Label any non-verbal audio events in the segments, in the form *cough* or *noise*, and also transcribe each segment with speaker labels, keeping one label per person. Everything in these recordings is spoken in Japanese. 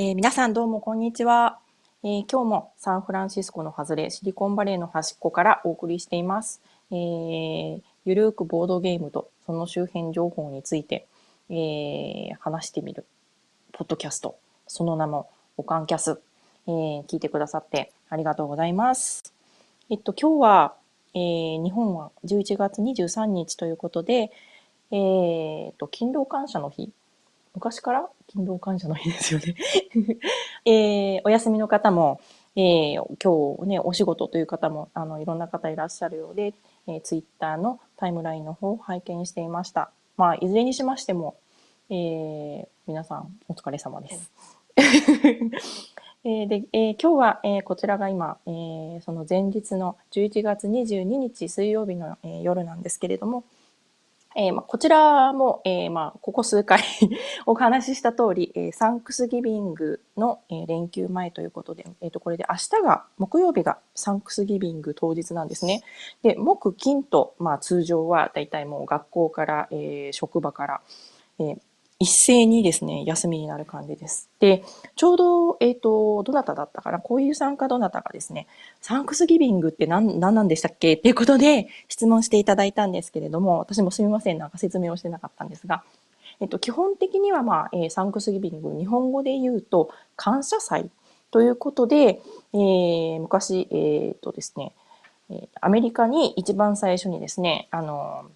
Speaker 1: えー、皆さんどうもこんにちは、えー、今日もサンフランシスコの外れシリコンバレーの端っこからお送りしています。えー、ゆるーくボードゲームとその周辺情報について、え話してみるポッドキャスト、その名もオカンキャス、え聞いてくださってありがとうございます。えっと今日は、え日本は11月23日ということで、えー、っと勤労感謝の日昔から？勤労感謝の日ですよね *laughs* えー、お休みの方も、えー、今日ね、お仕事という方も、あの、いろんな方いらっしゃるようで、えー、ツイッターのタイムラインの方を拝見していました。まあ、いずれにしましても、えー、皆さんお疲れ様です。*laughs* えー、で、えー、今日は、えー、こちらが今、えー、その前日の11月22日水曜日の、えー、夜なんですけれども、えー、まあ、こちらも、えー、まあ、ここ数回 *laughs* お話しした通り、えー、サンクスギビングの、え連休前ということで、えっ、と、これで明日が、木曜日がサンクスギビング当日なんですね。で、木、金と、まあ、通常はだいたいもう学校から、え職場から、え一斉にですね、休みになる感じです。で、ちょうど、えっ、ー、と、どなただったかな？こういう参加どなたがですね、サンクスギビングって何、何なんでしたっけ？っていうことで質問していただいたんですけれども、私もすみません、なんか説明をしてなかったんですが、えっと、基本的には、まあ、えー、サンクスギビング、日本語で言うと、感謝祭ということで、えー、昔、えっ、とですね、アメリカに一番最初にですね、あの、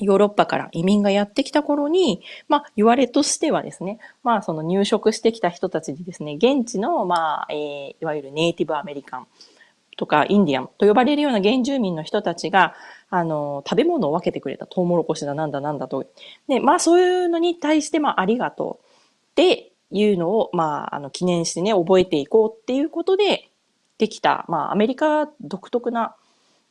Speaker 1: ヨーロッパから移民がやってきた頃に、まあ、言われとしてはですね、まあ、その入植してきた人たちにですね、現地の、まあ、えー、いわゆるネイティブアメリカンとかインディアンと呼ばれるような原住民の人たちが、あの、食べ物を分けてくれた。トウモロコシだなんだなんだと。で、まあ、そういうのに対して、まあ、ありがとうっていうのを、まあ、あの、記念してね、覚えていこうっていうことで、できた、まあ、アメリカ独特な、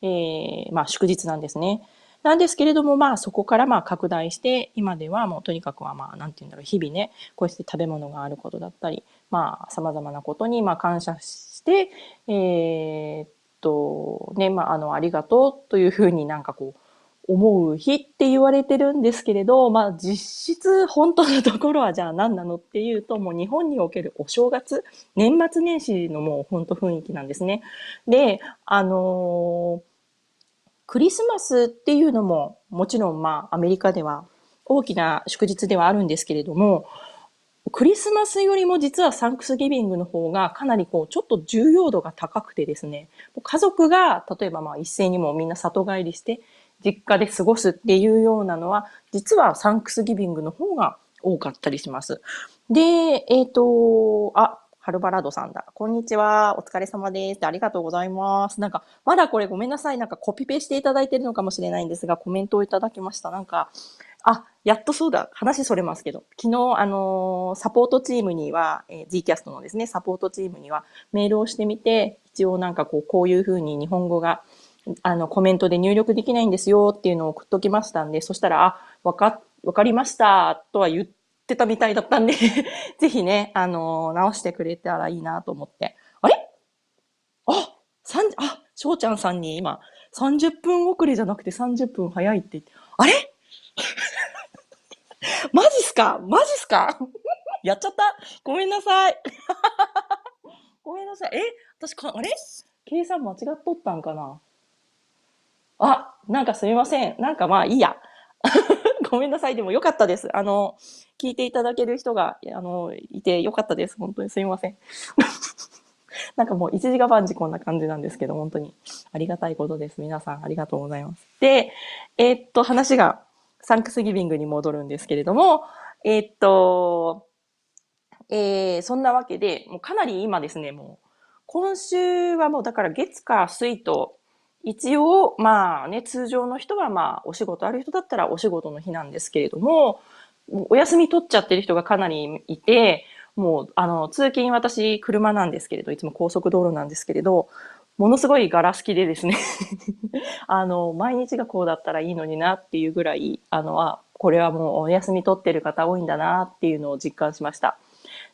Speaker 1: えー、まあ、祝日なんですね。なんですけれども、まあそこからまあ拡大して、今ではもうとにかくはまあなんて言うんだろう、日々ね、こうして食べ物があることだったり、まあ様々なことにまあ感謝して、えー、っと、ね、まああの、ありがとうというふうになんかこう、思う日って言われてるんですけれど、まあ実質本当のところはじゃあ何なのっていうと、もう日本におけるお正月、年末年始のもう本当雰囲気なんですね。で、あのークリスマスっていうのももちろんまあアメリカでは大きな祝日ではあるんですけれども、クリスマスよりも実はサンクスギビングの方がかなりこうちょっと重要度が高くてですね、家族が例えばまあ一斉にもみんな里帰りして実家で過ごすっていうようなのは実はサンクスギビングの方が多かったりします。で、えっ、ー、と、あ、ハルバラドさんだ。こんにちは。お疲れ様です。ありがとうございます。なんか、まだこれごめんなさい。なんかコピペしていただいてるのかもしれないんですが、コメントをいただきました。なんか、あ、やっとそうだ。話それますけど。昨日、あのー、サポートチームには、えー、Gcast のですね、サポートチームにはメールをしてみて、一応なんかこう、こういうふうに日本語が、あの、コメントで入力できないんですよっていうのを送っときましたんで、そしたら、あ、わか、わかりました、とは言って、ってたみたいだったんで *laughs* ぜひね、あのー、直してくれたらいいなと思って。あれ？あ、三、あ、翔ちゃんさんに今、30分遅れじゃなくて30分早いって言って、あれ？*laughs* マジっすか？マジっすか？*laughs* やっちゃった？ごめんなさい。ごめんなさい。え？私か、あれ？計算間違っとったんかな？あ、なんかすみません。なんかまあいいや。ごめんなさい。でもよかったです。あの、聞いていただける人が、あの、いてよかったです。本当にすみません。*laughs* なんかもう一時が万事こんな感じなんですけど、本当にありがたいことです。皆さんありがとうございます。で、えー、っと、話がサンクスギビングに戻るんですけれども、えー、っと、えー、そんなわけで、もうかなり今ですね、もう、今週はもうだから月火水と一応、まあね、通常の人はまあ、お仕事ある人だったらお仕事の日なんですけれども、お休み取っちゃってる人がかなりいて、もう、あの、通勤私、車なんですけれど、いつも高速道路なんですけれど、ものすごいガラスきでですね *laughs* あの、毎日がこうだったらいいのになっていうぐらい、あの、あ、これはもうお休み取ってる方多いんだなっていうのを実感しました。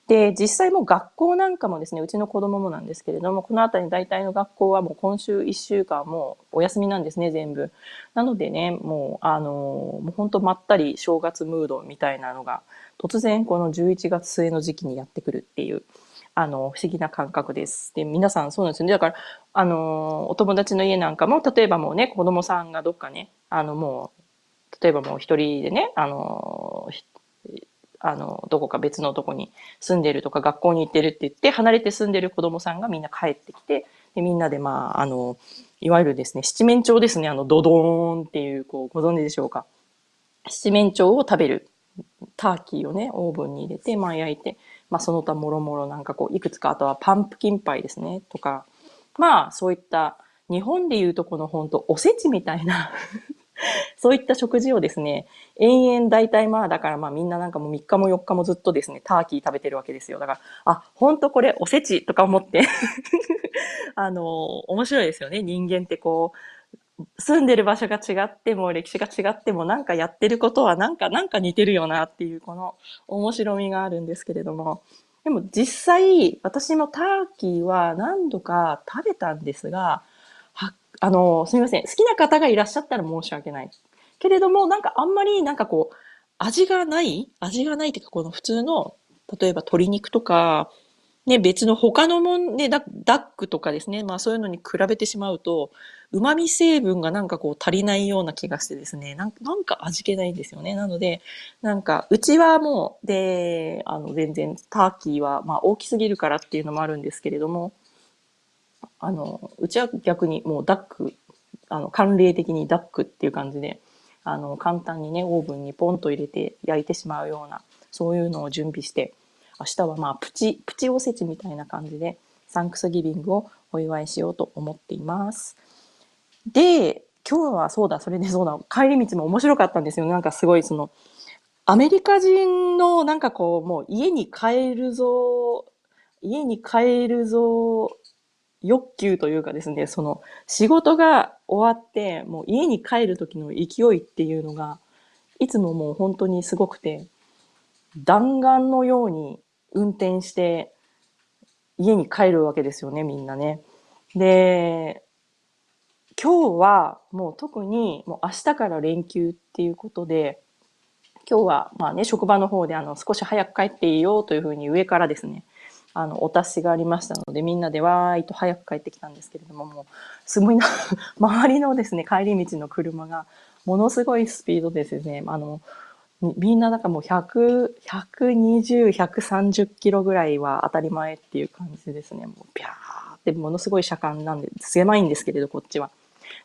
Speaker 1: で、実際もう学校なんかもですね、うちの子供もなんですけれども、この辺り大体の学校はもう今週1週間もうお休みなんですね、全部。なのでね、もう、あの、もう本当まったり正月ムードみたいなのが、突然この11月末の時期にやってくるっていう、あの、不思議な感覚です。で、皆さんそうなんですよね。だから、あの、お友達の家なんかも、例えばもうね、子供さんがどっかね、あの、もう、例えばもう一人でね、あの、あの、どこか別のとこに住んでるとか学校に行ってるって言って、離れて住んでる子供さんがみんな帰ってきて、で、みんなでまあ、あの、いわゆるですね、七面鳥ですね、あの、ドドーンっていう、こう、ご存知でしょうか。七面鳥を食べる。ターキーをね、オーブンに入れて、まあ焼いて、まあその他もろもろなんかこう、いくつか、あとはパンプキンパイですね、とか、まあそういった、日本でいうとこの本当おせちみたいな *laughs* そういった食事をですね、延々大体まあだからまあみんななんかもう3日も4日もずっとですね、ターキー食べてるわけですよ。だから、あ、ほんとこれおせちとか思って *laughs* あの、面白いですよね。人間ってこう、住んでる場所が違っても、歴史が違っても、なんかやってることはなんか、なんか似てるよなっていう、この面白みがあるんですけれども。でも実際、私もターキーは何度か食べたんですが、あの、すみません。好きな方がいらっしゃったら申し訳ない。けれども、なんかあんまりなんかこう、味がない味がないっていうか、この普通の、例えば鶏肉とか、ね、別の他のもんね、ダックとかですね、まあそういうのに比べてしまうと、旨味成分がなんかこう足りないような気がしてですね、なんなんか味気ないんですよね。なので、なんか、うちはもう、で、あの、全然ターキーは、まあ大きすぎるからっていうのもあるんですけれども、あの、うちは逆にもうダック、あの、慣例的にダックっていう感じで、あの、簡単にね、オーブンにポンと入れて焼いてしまうような、そういうのを準備して、明日はまあ、プチ、プチおせちみたいな感じで、サンクスギビングをお祝いしようと思っています。で、今日はそうだ、それでそうだ、帰り道も面白かったんですよ。なんかすごいその、アメリカ人のなんかこう、もう家に帰るぞ、家に帰るぞ欲求というかですね、その仕事が終わって、もう家に帰る時の勢いっていうのが、いつももう本当にすごくて、弾丸のように運転して家に帰るわけですよね、みんなね。で、今日はもう特にもう明日から連休っていうことで、今日はまあね、職場の方であの少し早く帰っていいよというふうに上からですね、あの、お達しがありましたので、みんなでわーいと早く帰ってきたんですけれども、もう、すごいな、*laughs* 周りのですね、帰り道の車が、ものすごいスピードですね、あの、みんななんかもう100、120、130キロぐらいは当たり前っていう感じですね。もうピャーってものすごい車間なんで、狭いんですけれど、こっちは。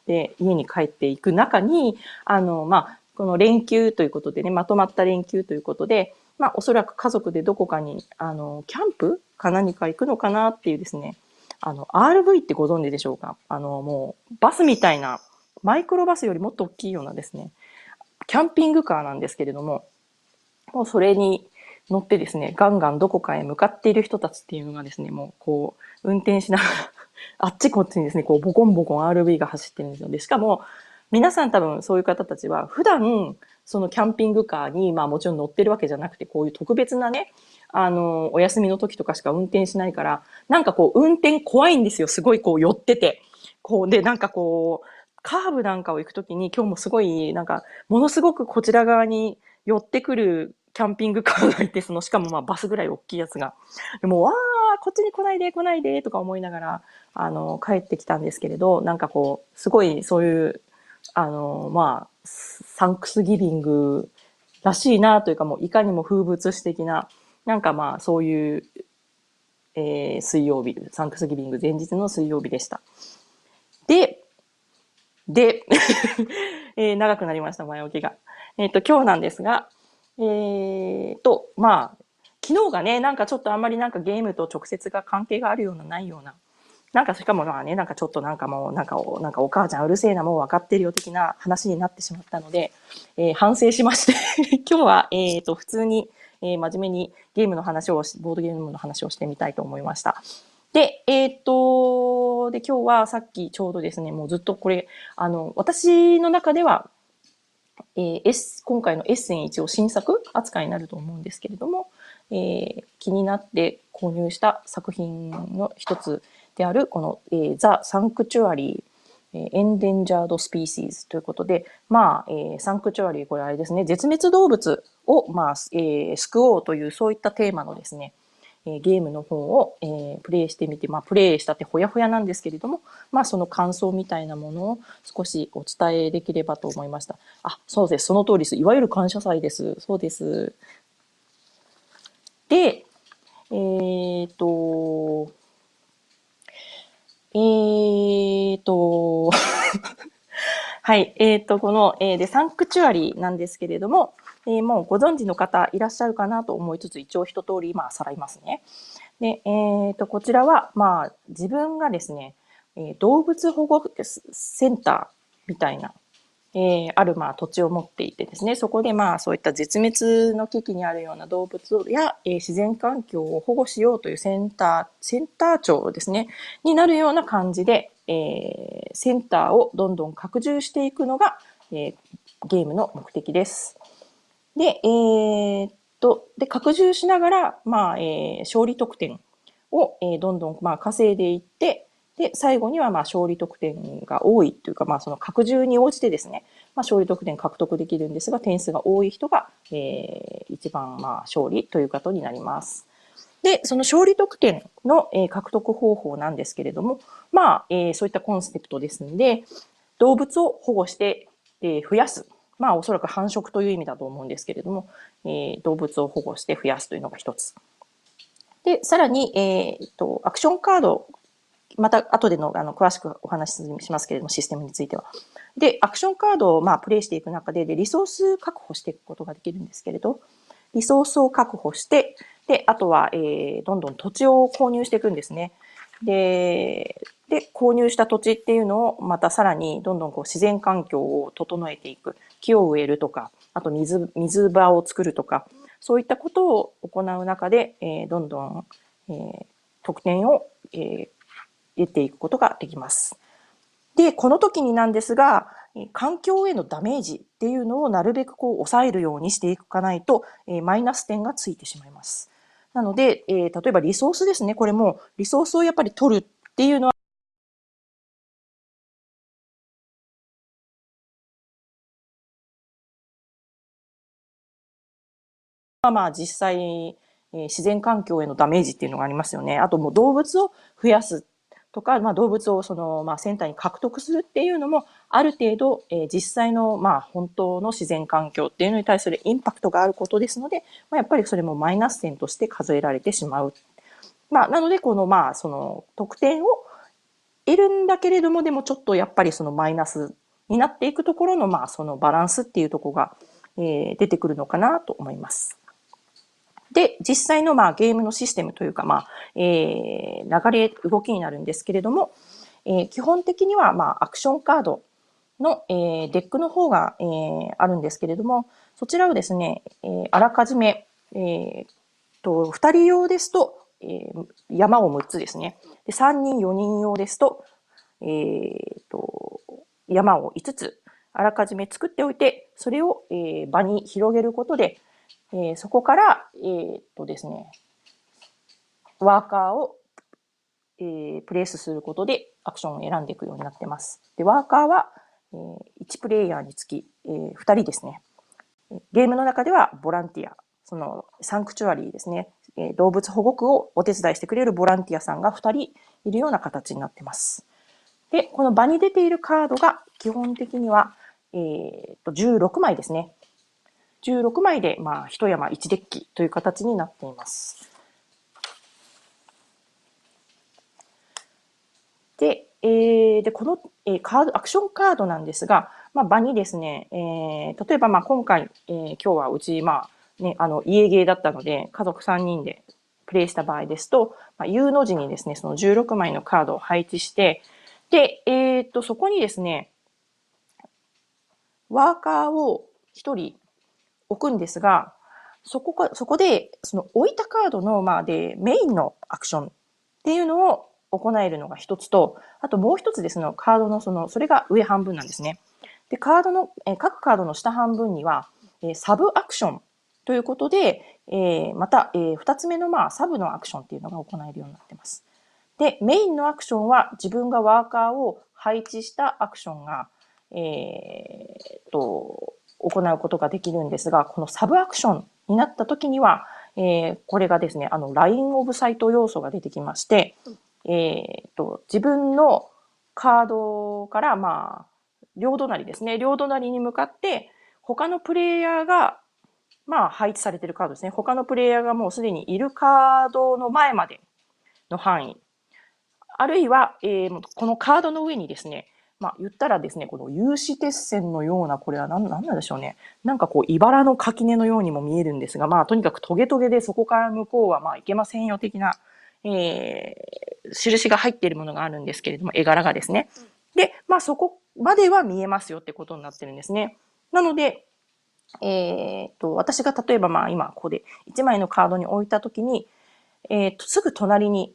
Speaker 1: で、家に帰っていく中に、あの、まあ、この連休ということでね、まとまった連休ということで、まあ、おそらく家族でどこかに、あの、キャンプか何か行くのかなっていうですね、あの、RV ってご存知でしょうか？あの、もう、バスみたいな、マイクロバスよりもっと大きいようなですね、キャンピングカーなんですけれども、もうそれに乗ってですね、ガンガンどこかへ向かっている人たちっていうのがですね、もうこう、運転しながら *laughs* あっちこっちにですね、こう、ボコンボコン RV が走ってるんですよ。で、しかも、皆さん多分そういう方たちは、普段、そのキャンピングカーに、まあもちろん乗ってるわけじゃなくて、こういう特別なね、あの、お休みの時とかしか運転しないから、なんかこう、運転怖いんですよ。すごいこう、寄ってて。こう、で、なんかこう、カーブなんかを行くときに、今日もすごい、なんか、ものすごくこちら側に寄ってくるキャンピングカーがいて、その、しかもまあバスぐらい大きいやつが。でも、わー、こっちに来ないで、来ないで、とか思いながら、あの、帰ってきたんですけれど、なんかこう、すごいそういう、あの、まあ、サンクスギビングらしいなというか、もういかにも風物詩的な、なんかまあ、そういう、えー、水曜日、サンクスギビング前日の水曜日でした。で、で、*laughs* えー、長くなりました、前置きが。えっ、ー、と、今日なんですが、えー、と、まあ、昨日がね、なんかちょっとあんまりなんかゲームと直接が関係があるような、ないような、なんかしかもまあね、なんかちょっとなんかもう、なんかお、なんかお母ちゃんうるせえな、もう分かってるよ的な話になってしまったので、えー、反省しまして *laughs* 今日は、えっ、と、普通に、えー、真面目にゲームの話をボードゲームの話をしてみたいと思いました。で、えっ、と、で、今日はさっきちょうどですね、もうずっとこれ、あの、私の中では、えー、今回のエッセン一応新作扱いになると思うんですけれども、えー、気になって購入した作品の一つである、この、えー、 The Sanctuary、Endangered Species ということで、まあ、えー、サンクチュアリー、これあれですね、絶滅動物を、まあ、えー、救おうという、そういったテーマのですね、えー、ゲームの方を、えー、プレイしてみて、まあ、プレイしたってほやほやなんですけれども、まあ、その感想みたいなものを少しお伝えできればと思いました。あ、そうです。その通りです。いわゆる感謝祭です。そうです。で、えー、っと、えー、と、*laughs* はい。えっ、と、この、えー、で、サンクチュアリーなんですけれども、えー、もうご存知の方いらっしゃるかなと思いつつ、一応一通り、今、さらいますね。で、えっ、と、こちらは、まあ、自分がですね、え動物保護センターみたいなえー、あるまあ土地を持っていてですね、そこでまあそういった絶滅の危機にあるような動物や、えー、自然環境を保護しようというセンター、センター長ですね、になるような感じで、えー、センターをどんどん拡充していくのが、えゲームの目的です。で、えー、っと、で、拡充しながら、まあ、え勝利得点を、えどんどんまあ稼いでいって、で、最後にはまあ勝利得点が多いというか、まあその拡充に応じてですね、まあ勝利得点獲得できるんですが、点数が多い人が、えー、一番まあ勝利ということになります。で、その勝利得点の、え、獲得方法なんですけれども、まあ、えー、そういったコンセプトですので、動物を保護して、えー、増やす。まあ、おそらく繁殖という意味だと思うんですけれども、えー、動物を保護して増やすというのが一つ。で、さらに、えー、と、アクションカードまた後でのあの詳しくお話ししますけれども、システムについては。で、アクションカードをまあプレイしていく中でで、リソース確保していくことができるんですけれど、リソースを確保して、で、あとは、えー、どんどん土地を購入していくんですね。で、で、購入した土地っていうのをまたさらにどんどんこう自然環境を整えていく。木を植えるとか、あと水、水場を作るとか、そういったことを行う中で、えー、どんどん、えー、得点を、えー、得ていくことができます。で、この時になんですが、環境へのダメージっていうのをなるべくこう抑えるようにしていかないと、えマイナス点がついてしまいます。なので、えー、例えばリソースですね。これもリソースをやっぱり取るっていうのはまあ実際、えー、自然環境へのダメージっていうのがありますよね。あともう動物を増やすとか、まあ、動物をその、まあ、センターに獲得するっていうのも、ある程度、えー、実際の、まあ、本当の自然環境っていうのに対するインパクトがあることですので、まあ、やっぱりそれもマイナス点として数えられてしまう。まあ、なので、この、まあ、その、得点を得るんだけれども、でもちょっとやっぱりそのマイナスになっていくところの、まあ、そのバランスっていうとこが、えー、出てくるのかなと思います。で、実際のまあゲームのシステムというか、まあ、えー、流れ、動きになるんですけれども、えー、基本的にはまあアクションカードの、えー、デックの方が、えー、あるんですけれども、そちらをですね、えー、あらかじめ、えー、と、2人用ですと、えー、山を6つですね。で3人、4人用ですと、えー、と、山を5つ、あらかじめ作っておいて、それを、えー、場に広げることで、えー、そこから、えー、っとですね、ワーカーを、えー、プレイスすることでアクションを選んでいくようになってます。で、ワーカーは、えー、1プレイヤーにつき、えー、2人ですね。ゲームの中ではボランティア、そのサンクチュアリーですね、えー、動物保護区をお手伝いしてくれるボランティアさんが2人いるような形になってます。で、この場に出ているカードが基本的には、えー、と16枚ですね。16枚で、まあ、一山一デッキという形になっています。で、えー、で、この、えー、カード、アクションカードなんですが、まあ、場にですね、えー、例えば、まあ、今回、えー、今日はうち、まあ、ね、あの、家芸だったので、家族3人でプレイした場合ですと、まあ、U の字にですね、その16枚のカードを配置して、で、えっ、と、そこにですね、ワーカーを1人置くんですが、そこか、そこで、その置いたカードの、まあ、で、メインのアクションっていうのを行えるのが一つと、あともう一つですね、カードのその、それが上半分なんですね。で、カードの、え各カードの下半分には、えサブアクションということで、えー、また、えー、2つ目の、まあ、サブのアクションっていうのが行えるようになってます。で、メインのアクションは自分がワーカーを配置したアクションが、えー、と、行うことができるんですが、このサブアクションになった時には、えー、これがですね、あの、ラインオブサイト要素が出てきまして、えー、と、自分のカードから、まあ、両隣ですね、両隣に向かって、他のプレイヤーが、まあ、配置されているカードですね。他のプレイヤーがもうすでにいるカードの前までの範囲。あるいは、えー、このカードの上にですね、まあ、言ったらですね、この有刺鉄線のような、これは何なんでしょうね。なんかこう、茨の垣根のようにも見えるんですが、まあ、とにかくトゲトゲでそこから向こうは、まあ、いけませんよ的な、えー、印が入っているものがあるんですけれども、絵柄がですね。で、まあ、そこまでは見えますよってことになってるんですね。なので、えー、と、私が例えばまあ今ここで1枚のカードに置いたときに、えー、っと、すぐ隣に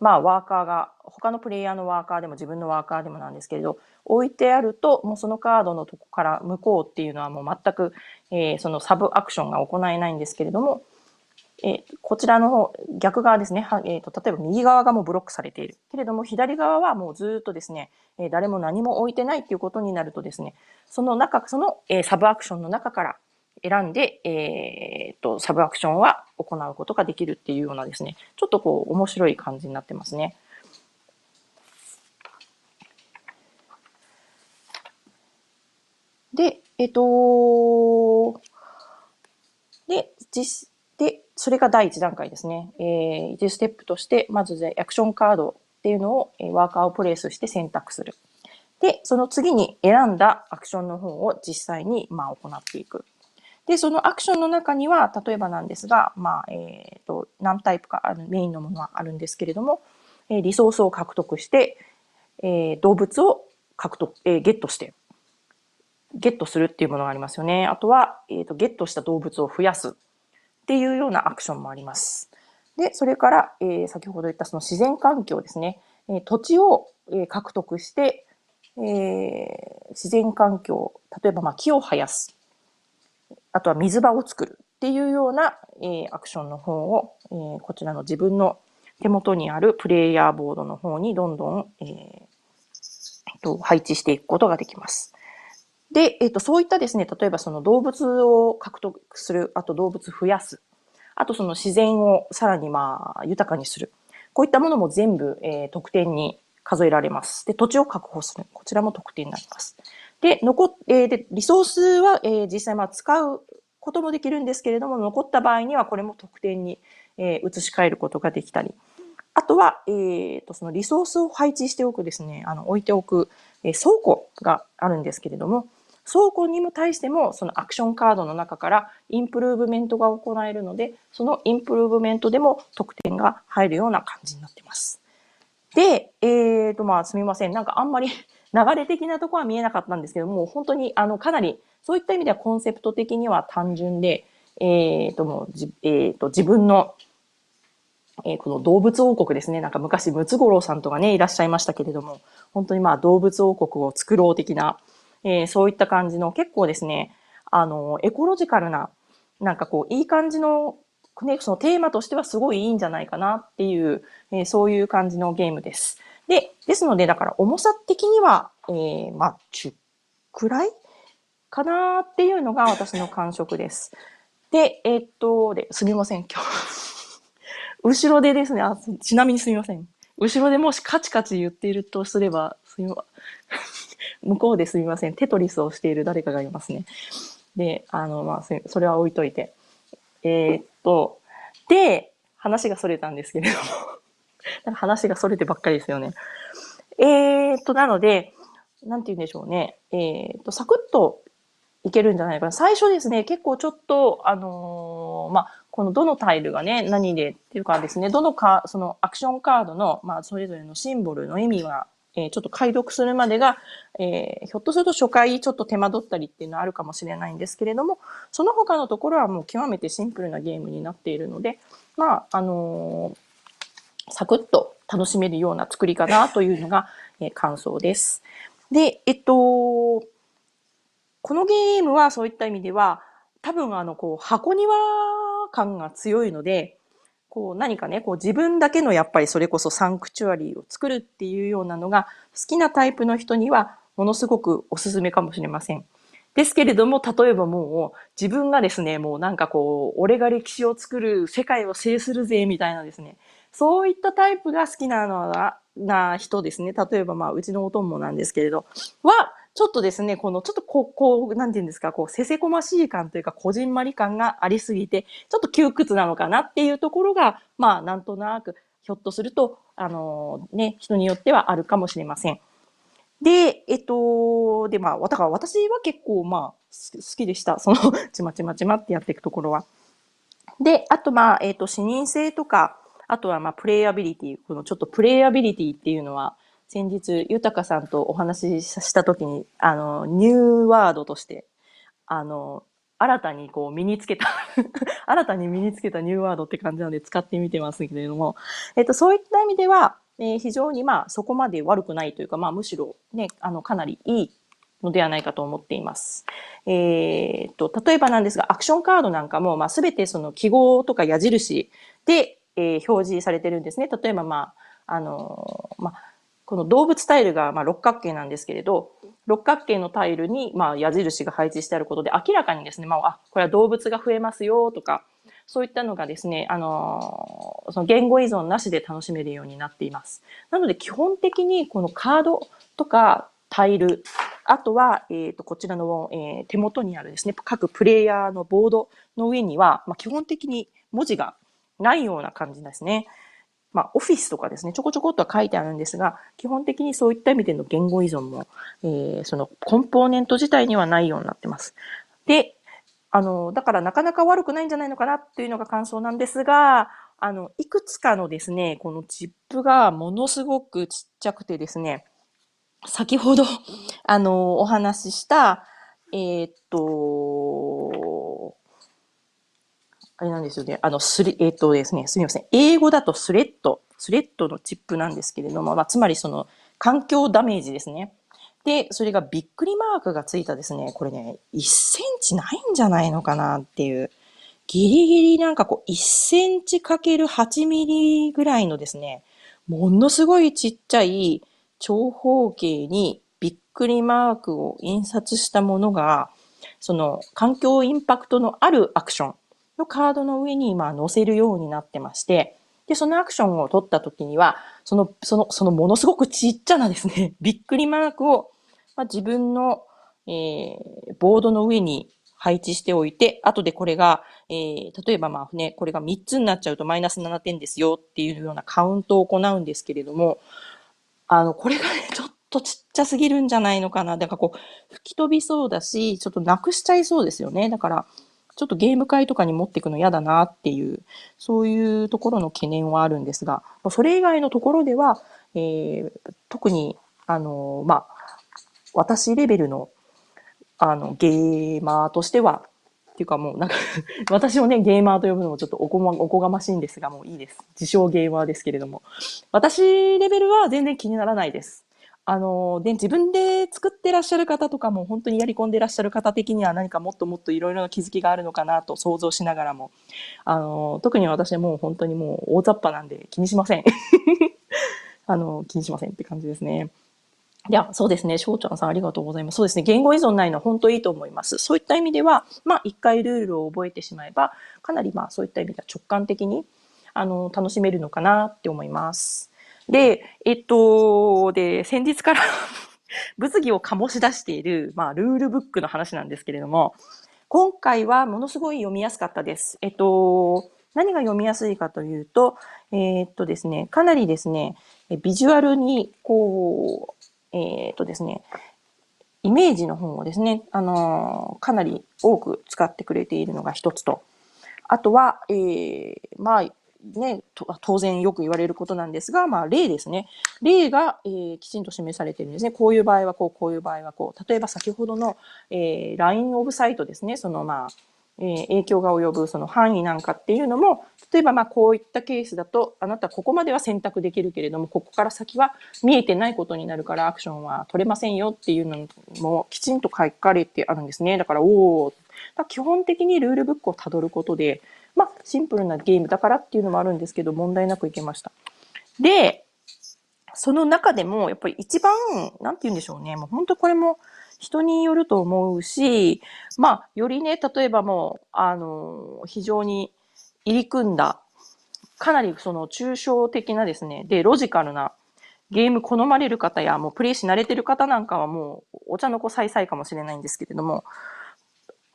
Speaker 1: まあ、ワーカーが、他のプレイヤーのワーカーでも自分のワーカーでもなんですけれど、置いてあると、もうそのカードのとこから向こうっていうのはもう全く、えー、そのサブアクションが行えないんですけれども、えー、こちらの、逆側ですね、えーと、例えば右側がもうブロックされている。けれども、左側はもうずっとですね、えー、誰も何も置いてないっていうことになるとですね、その中、その、えー、サブアクションの中から、選んで、えー、と、サブアクションは行うことができるっていうようなですね、ちょっとこう、面白い感じになってますね。で、えっ、ー、と、で、実、で、それが第一段階ですね。えー、1ステップとして、まずアクションカードっていうのを、え、ワーカーをプレイスして選択する。で、その次に選んだアクションの方を実際に、まあ、行っていく。で、そのアクションの中には、例えばなんですが、まあ、えっ、ー、と、何タイプかある、メインのものはあるんですけれども、え、リソースを獲得して、え、動物を獲得、え、ゲットして、ゲットするっていうものがありますよね。あとは、えっ、と、ゲットした動物を増やすっていうようなアクションもあります。で、それから、えー、先ほど言ったその自然環境ですね。えー、土地を、えー、獲得して、え、自然環境、例えばまあ木を生やす。あとは水場を作るっていうような、えー、アクションの方を、えー、こちらの自分の手元にあるプレイヤーボードの方にどんどん、えー、と配置していくことができます。で、えっ、ー、と、そういったですね、例えばその動物を獲得する、あと動物増やす、あとその自然をさらにまあ豊かにする。こういったものも全部、えー、得点に数えられます。で、土地を確保する。こちらも得点になります。で、残えー、で、リソースは、えー、実際まあ使うこともできるんですけれども、残った場合にはこれも得点に、えー、移し替えることができたり、あとは、えー、と、そのリソースを配置しておくですね、あの、置いておく、えー、倉庫があるんですけれども、倉庫にも対しても、そのアクションカードの中からインプルーブメントが行えるので、そのインプルーブメントでも得点が入るような感じになっています。で、えーと、まあ、すみません。なんかあんまり流れ的なとこは見えなかったんですけども、本当に、あの、かなり、そういった意味ではコンセプト的には単純で、えーと、もう、じえーと、自分の、えー、この動物王国ですね。なんか昔、ムツゴロウさんとかね、いらっしゃいましたけれども、本当にまあ、動物王国を作ろう的な、えー、そういった感じの、結構ですね、あの、エコロジカルな、なんかこう、いい感じのね、そのテーマとしてはすごいいいんじゃないかなっていう、えー、そういう感じのゲームです。で、ですので、だから重さ的には、えー、まあ、10くらいかなっていうのが私の感触です。で、えー、っと、で、すみません、今日。*laughs* 後ろでですねあ、ちなみにすみません。後ろでもしカチカチ言っているとすれば、すみま、*laughs* 向こうですみません。テトリスをしている誰かがいますね。で、あの、まあ、それは置いといて。えー、っと、で、話がそれたんですけれども *laughs* なんか話がそれてばっかりですよね。えー、っと、なので、なんて言うんでしょうね。えー、っと、サクッといけるんじゃないかな。最初ですね、結構ちょっと、あのー、まあ、このどのタイルがね、何でっていうかですね、どのか、そのアクションカードの、まあ、それぞれのシンボルの意味が、えー、ちょっと解読するまでが、えー、ひょっとすると初回ちょっと手間取ったりっていうのはあるかもしれないんですけれども、その他のところはもう極めてシンプルなゲームになっているので、まあ、あのーサクッと楽しめるような作りかなというのが、え感想です。で、えっと、このゲームはそういった意味では、多分あの、こう、箱庭感が強いので、こう何かね、こう自分だけのやっぱりそれこそサンクチュアリーを作るっていうようなのが好きなタイプの人にはものすごくおすすめかもしれません。ですけれども、例えばもう自分がですね、もうなんかこう、俺が歴史を作る、世界を制するぜ、みたいなですね、そういったタイプが好きなのは、な人ですね。例えばまあ、うちのお供なんですけれど、は、ちょっとですね、この、ちょっとこう、こう、なんていうんですか、こう、せせこましい感というか、こじんまり感がありすぎて、ちょっと窮屈なのかなっていうところが、まあ、なんとなく、ひょっとすると、あのー、ね、人によってはあるかもしれません。で、えっと、で、まあ、だから私は結構、まあ、好きでした。その、ちまちまちまってやっていくところは。で、あと、まあ、えっと、視認性とか、あとは、まあ、プレイアビリティ。このちょっとプレイアビリティっていうのは、先日、豊さんとお話ししたときに、あの、ニューワードとして、あの、新たにこう身につけた *laughs* 新たに身につけたニューワードって感じなので使ってみてますけれども、えっと、そういった意味では、えー、非常にまあそこまで悪くないというか、まあむしろね、あの、かなりいいのではないかと思っています。えー、っと、例えばなんですが、アクションカードなんかも、まあ、すべてその記号とか矢印で、えー、表示されてるんですね。例えば、まあ、あのー、まあ、この動物タイルがまあ六角形なんですけれど、六角形のタイルにまあ矢印が配置してあることで明らかにですね、まあ、あ、これは動物が増えますよとか、そういったのがですね、あのその言語依存なしで楽しめるようになっています。なので基本的にこのカードとかタイル、あとは、えっ、ー、と、こちらの、えー、手元にあるですね、各プレイヤーのボードの上には、まあ、基本的に文字がないような感じですね。まあ、オフィスとかですね、ちょこちょこっとは書いてあるんですが、基本的にそういった意味での言語依存も、えー、そのコンポーネント自体にはないようになってます。で、あの、だからなかなか悪くないんじゃないのかなっていうのが感想なんですが、あの、いくつかのですね、このチップがものすごくちっちゃくてですね、先ほど、あの、お話しした、えー、っと、あれなんですよね。あの、スレ、えー、とですね、すみません。英語だとスレッド、スレッドのチップなんですけれども、まあ、つまりその、環境ダメージですね。で、それがびっくりマークがついたですね、これね、1センチないんじゃないのかなっていう、ギリギリなんかこう、1センチかける8ミリぐらいのですね、ものすごいちっちゃい長方形にびっくりマークを印刷したものが、その環境インパクトのあるアクションのカードの上に今載せるようになってまして、で、そのアクションを取った時には、その、その、そのものすごくちっちゃなですね、*laughs* びっくりマークをまあ、自分の、えー、ボードの上に配置しておいて、後でこれが、えー、例えばまあね、これが3つになっちゃうとマイナス7点ですよっていうようなカウントを行うんですけれども、あの、これがね、*laughs* ちょっとちっちゃすぎるんじゃないのかな。だからこう、吹き飛びそうだし、ちょっとなくしちゃいそうですよね。だから、ちょっとゲーム会とかに持っていくの嫌だなっていう、そういうところの懸念はあるんですが、それ以外のところでは、えー、特に、あの、まあ、私レベルの、あの、ゲーマーとしては、っていうかもうなんか *laughs* 私をね、ゲーマーと呼ぶのもちょっとおこま、おこがましいんですが、もういいです。自称ゲーマーですけれども。私レベルは全然気にならないです。あの、で、自分で作ってらっしゃる方とかも、本当にやり込んでらっしゃる方的には何かもっともっといろいろな気づきがあるのかなと想像しながらも、あの、特に私はもう本当にもう大雑把なんで気にしません。*laughs* あの、気にしませんって感じですね。いや、そうですね。翔ちゃんさんありがとうございます。そうですね。言語依存ないのは本当いいと思います。そういった意味では、まあ、一回ルールを覚えてしまえば、かなりまあ、そういった意味では直感的に、あの、楽しめるのかなって思います。で、えっと、で、先日から *laughs* 物議を醸し出している、まあ、ルールブックの話なんですけれども、今回はものすごい読みやすかったです。えっと、何が読みやすいかというと、えー、っとですね、かなりですね、ビジュアルに、こう、えっ、とですね、イメージの本をですね、あのー、かなり多く使ってくれているのが一つと、あとは、えー、まあ、ね、当然よく言われることなんですが、まあ、例ですね。例が、えー、きちんと示されているんですね。こういう場合はこう、こういう場合はこう。例えば先ほどの、えー、LINE オブサイトですね。その、まあ、えー、影響が及ぶその範囲なんかっていうのも、例えばまあこういったケースだと、あなたここまでは選択できるけれども、ここから先は見えてないことになるからアクションは取れませんよっていうのもきちんと書かれてあるんですね。だから、おお、基本的にルールブックをたどることで、まあ、シンプルなゲームだからっていうのもあるんですけど、問題なくいけました。で、その中でも、やっぱり一番、なんて言うんでしょうね。もう本当これも人によると思うし、まあ、よりね、例えばもう、あの、非常に入り組んだ、かなりその抽象的なですね、で、ロジカルなゲーム好まれる方や、もうプレイし慣れてる方なんかはもう、お茶の子さいさいかもしれないんですけれども、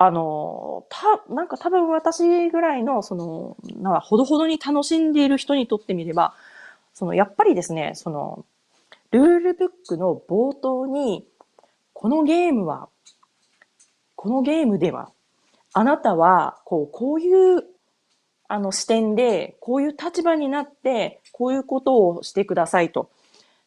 Speaker 1: あの、た、なんか多分私ぐらいの、その、なんかほどほどに楽しんでいる人にとってみれば、その、やっぱりですね、その、ルールブックの冒頭に、このゲームは、このゲームでは、あなたは、こう、こういう、あの視点で、こういう立場になって、こういうことをしてくださいと。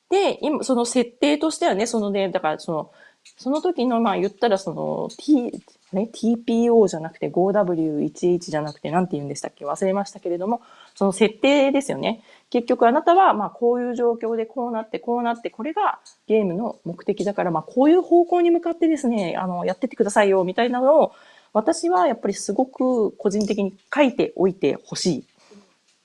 Speaker 1: で、今、その設定としてはね、そのね、だからその、その時の、まあ言ったらその、T、ね、TPO じゃなくて 5W11 じゃなくて何て言うんでしたっけ？忘れましたけれども、その設定ですよね。結局あなたは、まあこういう状況でこうなってこうなって、これがゲームの目的だから、まあこういう方向に向かってですね、あの、やっててくださいよ、みたいなのを、私はやっぱりすごく個人的に書いておいてほしい。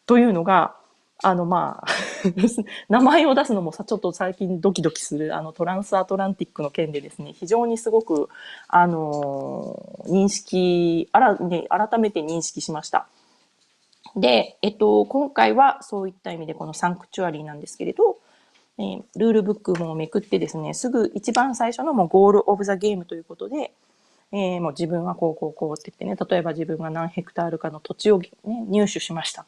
Speaker 1: というのが、あの、まあ *laughs* 名前を出すのもさ、ちょっと最近ドキドキする、あの、トランスアトランティックの件でですね、非常にすごく、あの認識、あら、ね、改めて認識しました。で、えっと、今回はそういった意味でこのサンクチュアリーなんですけれど、えー、ルールブックもめくってですね、すぐ一番最初のもうゴールオブザゲームということで、えー、もう自分はこうこうこうって言ってね、例えば自分が何ヘクタールかの土地を、ね、入手しました。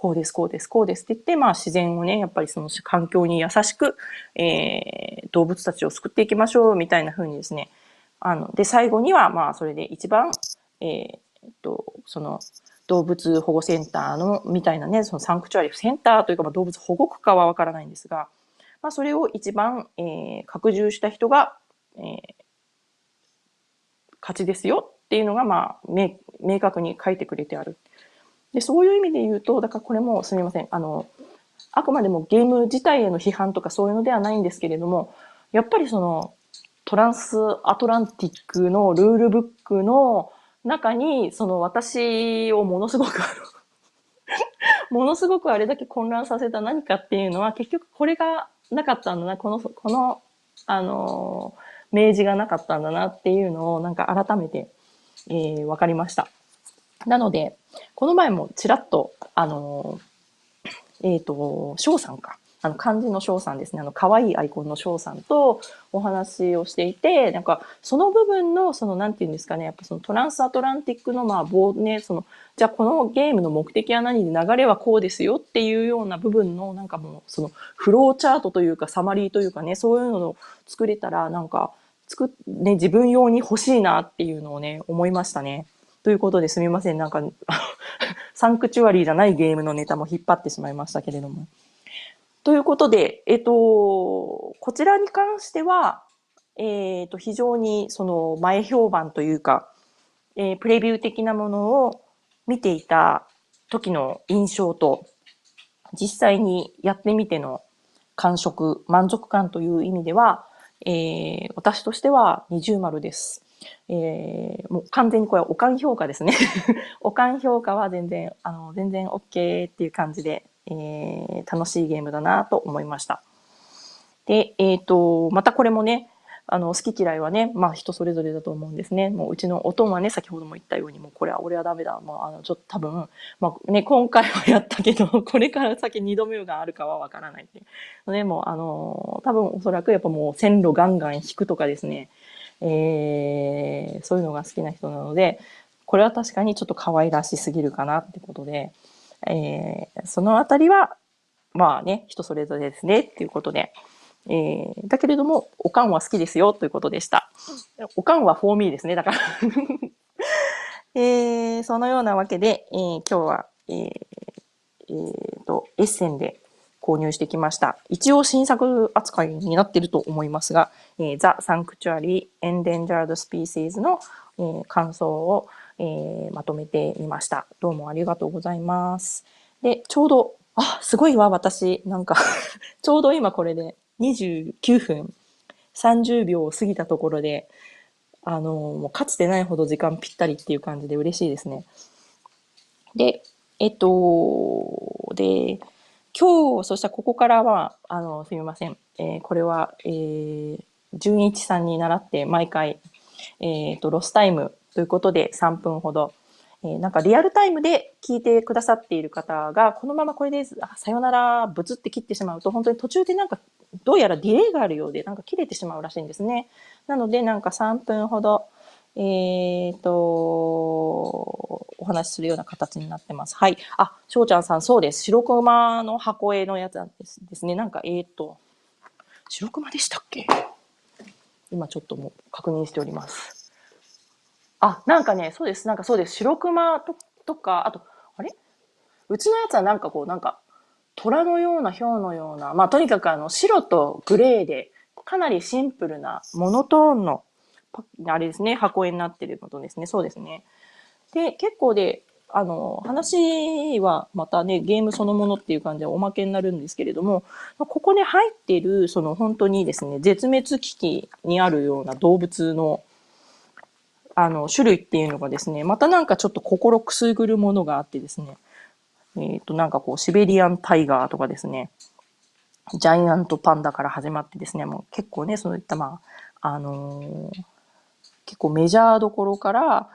Speaker 1: こうです、こうです、こうですって言って、まあ自然をね、やっぱりその環境に優しく、えー、動物たちを救っていきましょうみたいな風にですね、あの、で、最後にはまあそれで一番、えー、っと、その、動物保護センターの、みたいなね、そのサンクチュアリセンターというか、まあ、動物保護区かはわからないんですが、まあ、それを一番、えー、拡充した人が、えー、勝ちですよっていうのが、まあ、明確に書いてくれてある。で、そういう意味で言うと、だからこれもすみません。あの、あくまでもゲーム自体への批判とかそういうのではないんですけれども、やっぱりその、トランスアトランティックのルールブックの中に、その私をものすごく *laughs* ものすごくあれだけ混乱させた何かっていうのは、結局これがなかったんだな、この、この、あの、明示がなかったんだなっていうのを、なんか改めて、えー、わかりました。なので、この前もちらっと、あの、えっ、ー、と、翔さんか。あの、漢字の翔さんですね。あの、可愛いアイコンの翔さんとお話をしていて、なんか、その部分の、その、なんていうんですかね、やっぱそのトランスアトランティックの、まあ、棒ね、その、じゃあこのゲームの目的は何で流れはこうですよ？っていうような部分の、なんかもう、その、フローチャートというか、サマリーというかね、そういうのを作れたら、なんか、作っ、ね、自分用に欲しいなっていうのをね、思いましたね。ということですみません。なんか、*laughs* サンクチュアリーじゃないゲームのネタも引っ張ってしまいましたけれども。ということで、えっと、こちらに関しては、えっと、非常にその前評判というか、えー、プレビュー的なものを見ていた時の印象と、実際にやってみての感触、満足感という意味では、えー、私としては二重丸です。えー、もう完全にこれはおかん評価ですね。*laughs* おかん評価は全然、あの、全然 OK っていう感じで、えー、楽しいゲームだなと思いました。で、えっ、ー、と、またこれもね、あの、好き嫌いはね、まあ人それぞれだと思うんですね。もううちのおとんはね、先ほども言ったように、もうこれは俺はダメだ。もうあの、ちょっと多分、まあね、今回はやったけど、*laughs* これから先二度目があるかはわからないっていう。ね、もあの、多分おそらくやっぱもう線路ガンガン引くとかですね、えー、そういうのが好きな人なので、これは確かにちょっと可愛らしすぎるかなってことで、えー、そのあたりは、まあね、人それぞれですねっていうことで、えー、だけれども、おかんは好きですよということでした。おかんはフォーミーですね、だから *laughs* えー、そのようなわけで、えー、今日は、えーえー、と、エッセンで購入してきました。一応新作扱いになってると思いますが、えー、ザ・サンクチュアリー・エンデンジャード・スピーシーズの、えー、感想を、えー、まとめてみました。どうもありがとうございます。で、ちょうど、あ、すごいわ、私。なんか *laughs* ちょうど今これで29分30秒を過ぎたところで、あの、もうかつてないほど時間ぴったりっていう感じで嬉しいですね。で、えっと、で、今日、そしたらここからは、あの、すみません。えー、これは、えー、純一さんに習って毎回、えっ、ー、と、ロスタイムということで3分ほど、えー、なんかリアルタイムで聞いてくださっている方が、このままこれで、あさよなら、ブツって切ってしまうと、本当に途中でなんか、どうやらディレイがあるようで、なんか切れてしまうらしいんですね。なので、なんか3分ほど、えっ、ー、と、お話しするような形になってます。はい。あ、翔ちゃんさん、そうです。白熊の箱絵のやつなんですですね。なんか、えっ、ー、と、白熊でしたっけ？今ちょっともう確認しております。あ、なんかね、そうです。なんかそうです。白熊ととか、あと、あれ？うちのやつはなんかこう、なんか、虎のような、豹のような、まあとにかくあの、白とグレーで、かなりシンプルなモノトーンのあれですね、箱絵になってるのとですね、そうですね。で、結構で、あの、話はまたね、ゲームそのものっていう感じでおまけになるんですけれども、ここに入ってる、その本当にですね、絶滅危機にあるような動物の、あの、種類っていうのがですね、またなんかちょっと心くすぐるものがあってですね、えっ、ー、と、なんかこう、シベリアンタイガーとかですね、ジャイアントパンダから始まってですね、もう結構ね、そういったまあ、あのー結構メジャーどころから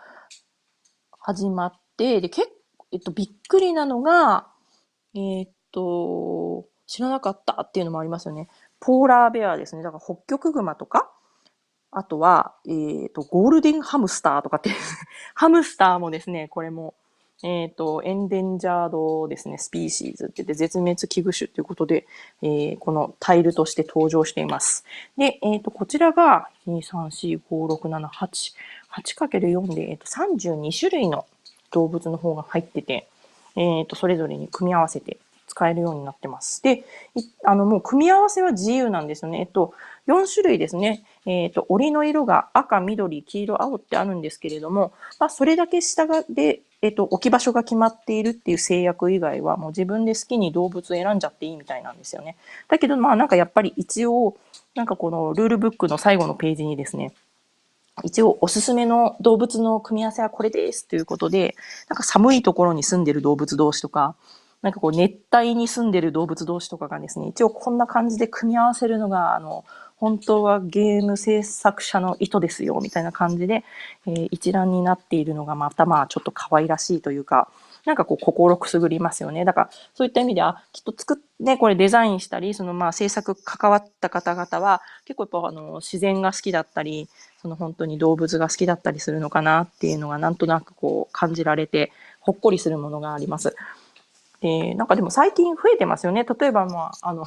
Speaker 1: 始まって、で、結構、えっと、びっくりなのが、えー、っと、知らなかったっていうのもありますよね。ポーラーベアですね。だから北極熊とか、あとは、えー、っと、ゴールデンハムスターとかってハムスターもですね、これも、えっ、ー、と、エンデンジャードですね、スピーシーズって言って絶滅危惧種ということで、えー、このタイルとして登場しています。で、えっ、ー、と、こちらが、2、3、4、5、6、7、8、8×4 で、えっ、と、32種類の動物の方が入ってて、えっ、と、それぞれに組み合わせて使えるようになってます。で、あの、もう組み合わせは自由なんですよね。えっと、4種類ですね。えっ、と、檻の色が赤、緑、黄色、青ってあるんですけれども、まあ、それだけ下がでえっと、置き場所が決まっているっていう制約以外は、もう自分で好きに動物を選んじゃっていいみたいなんですよね。だけど、まあなんかやっぱり一応、なんかこのルールブックの最後のページにですね、一応おすすめの動物の組み合わせはこれですということで、なんか寒いところに住んでる動物同士とか、なんかこう熱帯に住んでる動物同士とかがですね、一応こんな感じで組み合わせるのが、あの、本当はゲーム制作者の意図ですよ、みたいな感じで、えー、一覧になっているのがまたまあちょっと可愛らしいというか、なんかこう心くすぐりますよね。だからそういった意味では、きっと作っ、ね、これデザインしたり、そのまあ制作関わった方々は、結構やっぱあの自然が好きだったり、その本当に動物が好きだったりするのかなっていうのがなんとなくこう感じられて、ほっこりするものがあります。で、なんかでも最近増えてますよね。例えばまあ、あの、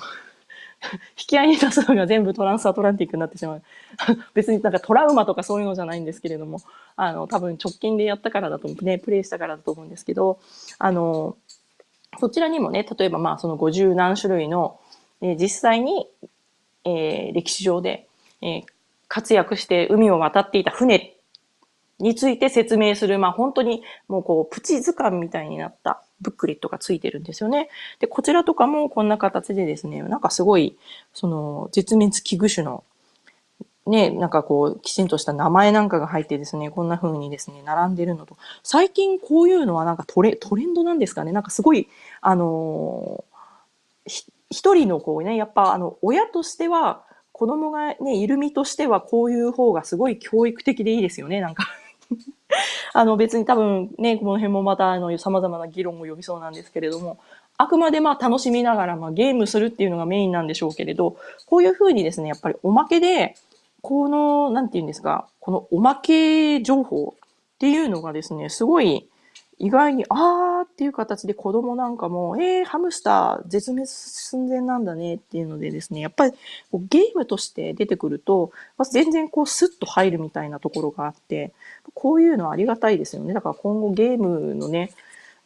Speaker 1: *laughs* 引き合いに出すのが全部トランスアトランティックになってしまう。*laughs* 別になんかトラウマとかそういうのじゃないんですけれども、あの、多分直近でやったからだと、ね、プレイしたからだと思うんですけど、あの、そちらにもね、例えばまあその50何種類の、えー、実際に、えー、歴史上で、えー、活躍して海を渡っていた船について説明する、まあ本当にもうこうプチ図鑑みたいになったブックレットがついてるんですよね。で、こちらとかもこんな形でですね、なんかすごい、その絶滅危惧種のね、なんかこう、きちんとした名前なんかが入ってですね、こんな風にですね、並んでるのと、最近こういうのはなんかトレトレンドなんですかね。なんかすごい、あのー、一人のこうね、やっぱあの、親としては、子供がね、いる身としてはこういう方がすごい教育的でいいですよね、なんかあの別に多分ね、この辺もまたあの様々な議論を呼びそうなんですけれども、あくまでまあ楽しみながらまあゲームするっていうのがメインなんでしょうけれど、こういうふうにですね、やっぱりおまけで、この、なんて言うんですか、このおまけ情報っていうのがですね、すごい意外に、あーっていう形で子供なんかも、えー、ハムスター絶滅寸前なんだねっていうのでですね、やっぱりこうゲームとして出てくると、全然こうスッと入るみたいなところがあって、こういうのはありがたいですよね。だから今後ゲームのね、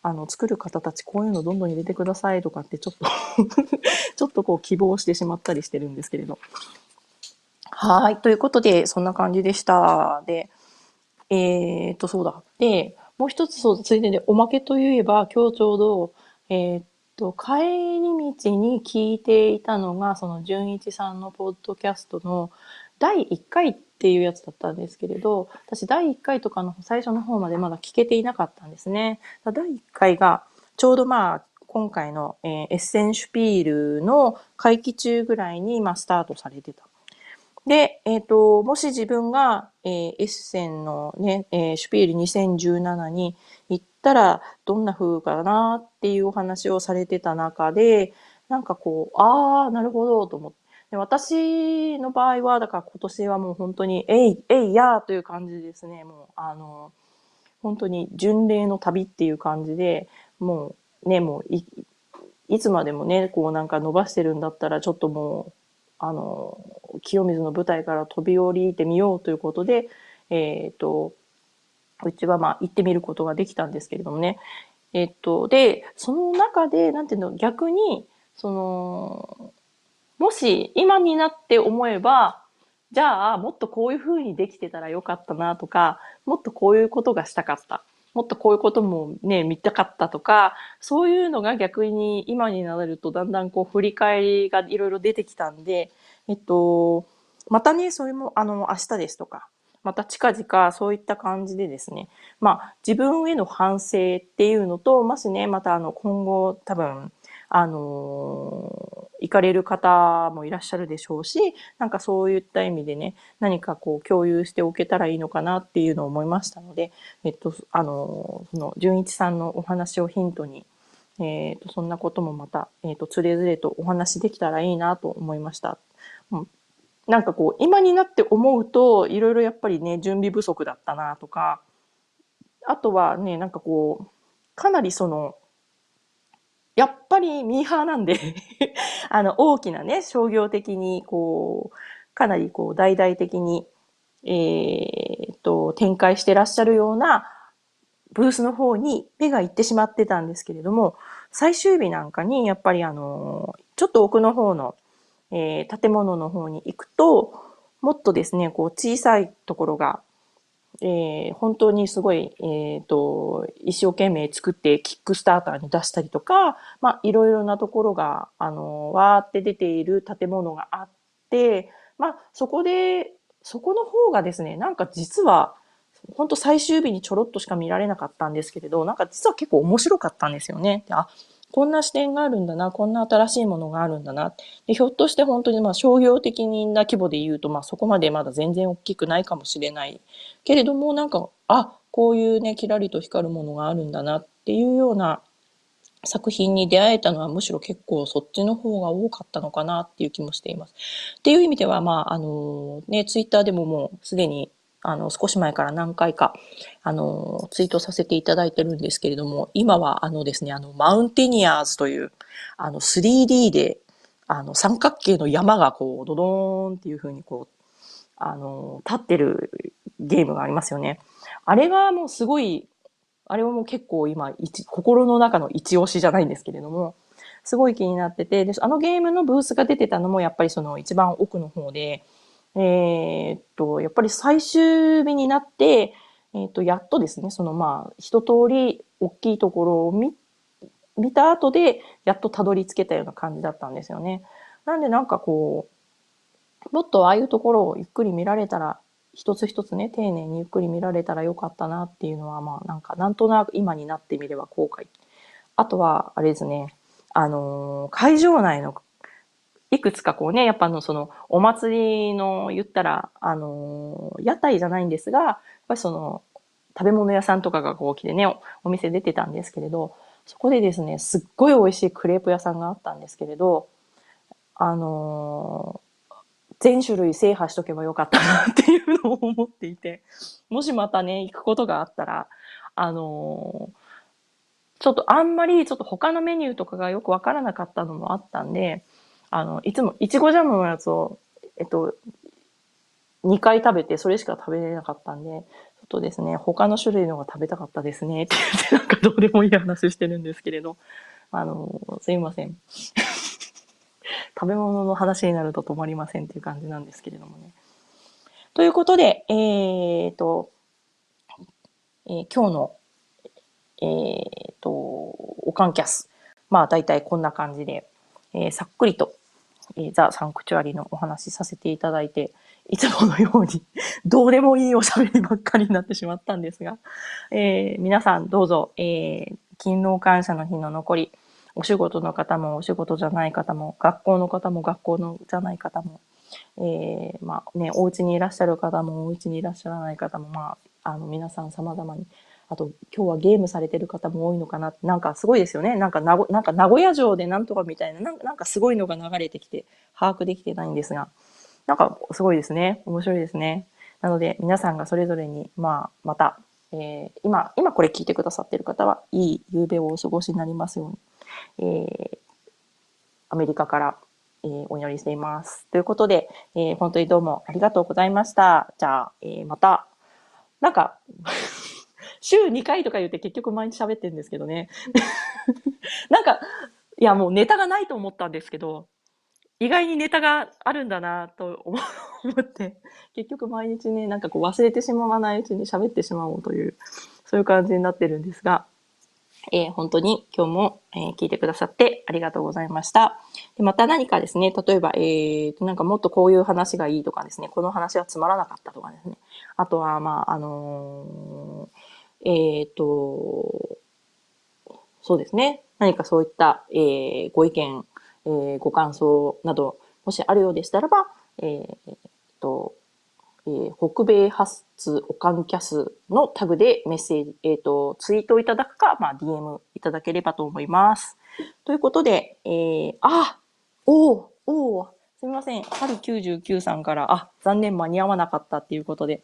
Speaker 1: あの、作る方たちこういうのどんどん入れてくださいとかってちょっと *laughs* ちょっとこう希望してしまったりしてるんですけれど。はい。ということで、そんな感じでした。で、えー、っと、そうだ。で、もう一つそう、ついででおまけといえば、今日ちょうど、えー、っと、帰り道に聞いていたのが、その純一さんのポッドキャストの第1回っていうやつだったんですけれど、私第1回とかの最初の方までまだ聞けていなかったんですね。第1回がちょうどまあ今回の、えー、エッセンシュピールの会期中ぐらいに、まあ、スタートされてた。で、えっ、ー、と、もし自分が、えー、エッセンのね、えー、シュピール2017に行ったらどんな風かなっていうお話をされてた中で、なんかこう、ああ、なるほど、と思って。で私の場合は、だから今年はもう本当に、えい、えいやーという感じですね。もう、あの、本当に巡礼の旅っていう感じで、もうね、もうい、いつまでもね、こうなんか伸ばしてるんだったら、ちょっともう、あの、清水の舞台から飛び降りてみようということで、えっ、ー、と、うちはまあ行ってみることができたんですけれどもね。えっ、と、で、その中で、なんていうの、逆に、その、もし今になって思えば、じゃあもっとこういう風にできてたらよかったなとか、もっとこういうことがしたかった。もっとこういうこともね、見たかったとか、そういうのが逆に今になれるとだんだんこう振り返りがいろいろ出てきたんで、えっと、またね、それもあの明日ですとか、また近々そういった感じでですね、まあ自分への反省っていうのと、もしね、またあの今後多分、あの行かれる方もいらっしゃるでしょうし、なんかそういった意味でね、何かこう共有しておけたらいいのかなっていうのを思いましたので、えっと、あのその、純一さんのお話をヒントに、えっ、と、そんなこともまた、えっ、と、つれづれとお話できたらいいなと思いました。うん、なんかこう、今になって思うと、いろいろやっぱりね、準備不足だったなとか、あとはね、なんかこう、かなりその、やっぱりミーハーなんで *laughs* あの、大きなね、商業的に、こう、かなりこう、大々的に、えー、と、展開してらっしゃるようなブースの方に目が行ってしまってたんですけれども、最終日なんかに、やっぱりあの、ちょっと奥の方の、えー、建物の方に行くと、もっとですね、こう、小さいところがえー、本当にすごい、えっ、ー、と、一生懸命作ってキックスターターに出したりとか、まあ、いろいろなところが、あの、わーって出ている建物があって、まあ、そこで、そこの方がですね、なんか実は、本当最終日にちょろっとしか見られなかったんですけれど、なんか実は結構面白かったんですよね。あ、こんな視点があるんだな、こんな新しいものがあるんだな。でひょっとして本当にまあ商業的な規模で言うと、まあそこまでまだ全然大きくないかもしれない。けれども、なんか、あ、こういうね、キラリと光るものがあるんだなっていうような作品に出会えたのはむしろ結構そっちの方が多かったのかなっていう気もしています。っていう意味では、まあ、あの、ね、ツイッターでももうすでにあの、少し前から何回か、あの、ツイートさせていただいてるんですけれども、今はあのですね、あの、マウンテニアーズという、あの、3D で、あの、三角形の山がこう、ドドーンっていう風にこう、あの、立ってるゲームがありますよね。あれはもうすごい、あれはもう結構今、心の中の一押しじゃないんですけれども、すごい気になってて、で、あのゲームのブースが出てたのもやっぱりその一番奥の方で、えー、っと、やっぱり最終日になって、えー、っと、やっとですね、そのまあ、一通り大きいところを見、見た後で、やっとたどり着けたような感じだったんですよね。なんでなんかこう、もっとああいうところをゆっくり見られたら、一つ一つね、丁寧にゆっくり見られたらよかったなっていうのは、まあなんかなんとなく今になってみれば後悔。あとは、あれですね、あのー、会場内のいくつかこうね、やっぱあの、その、お祭りの言ったら、あの、屋台じゃないんですが、やっぱりその、食べ物屋さんとかがこう来てねお、お店出てたんですけれど、そこでですね、すっごい美味しいクレープ屋さんがあったんですけれど、あの全種類制覇しとけばよかったなっていうのを思っていて、もしまたね、行くことがあったら、あのちょっとあんまりちょっと他のメニューとかがよくわからなかったのもあったんで、あの、いつも、いちごジャムのやつを、えっと、2回食べて、それしか食べれなかったんで、ちょっとですね、他の種類のが食べたかったですね、って言って、*laughs* なんかどうでもいい話してるんですけれど、あの、すいません。*laughs* 食べ物の話になると止まりませんっていう感じなんですけれどもね。ということで、えー、と、えー、今日の、えー、と、おかんキャス。まあ、大体こんな感じで、えー、さっくりとえ、ザ・サンクチュアリのお話しさせていただいていつものように *laughs* どうでもいいおしゃべりばっかりになってしまったんですが、えー、皆さんどうぞ、えー、勤労感謝の日の残り、お仕事の方もお仕事じゃない方も、学校の方も学校のじゃない方も、えー、まあね、お家にいらっしゃる方もお家にいらっしゃらない方も、まあ、あの皆さん様々に、あと今日はゲームされてる方も多いのかななんかすごいですよね。なんかななんか名古屋城でなんとかみたいななんか、なんかすごいのが流れてきて、把握できてないんですが、なんかすごいですね。面白いですね。なので皆さんがそれぞれに、まあ、また、えー、今、今これ聞いてくださってる方は、いい夕べをお過ごしになりますように、えー、アメリカから、えー、お祈りしています。ということで、えー、本当にどうもありがとうございました。じゃあ、えー、また、なんか週2回とか言って結局毎日喋ってるんですけどね。*laughs* なんか、いやもうネタがないと思ったんですけど、意外にネタがあるんだなと思って、結局毎日ね、なんかこう忘れてしまわないうちに喋ってしまおうという、そういう感じになってるんですが、えー、本当に今日も、えー、聞いてくださってありがとうございました。でまた何かですね、例えば、えー、なんかもっとこういう話がいいとかですね、この話はつまらなかったとかですね、あとは、まあ、あのー、えっ、と、そうですね、何かそういった、えー、ご意見、えー、ご感想など、もしあるようでしたらば、えー、と、えー、北米発オカンキャスのタグでメッセージ、えっ、ー、と、ツイートいただくか、まあ、DM いただければと思います。ということで、えー、あおおおすみません。春99さんから、あ、残念間に合わなかったっていうことで、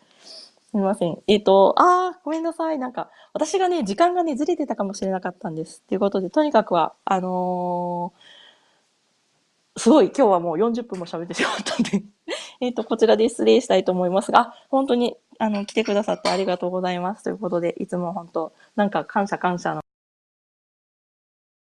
Speaker 1: すみません。えっ、ー、と、ああごめんなさい。なんか、私がね、時間がね、ずれてたかもしれなかったんです。ということで、とにかくは、あのーすごい今日はもう40分も喋ってしまったんで *laughs* えっと、こちらで失礼したいと思いますが、本当に、あの、来てくださってありがとうございます。ということで、いつも本当、なんか感謝感謝の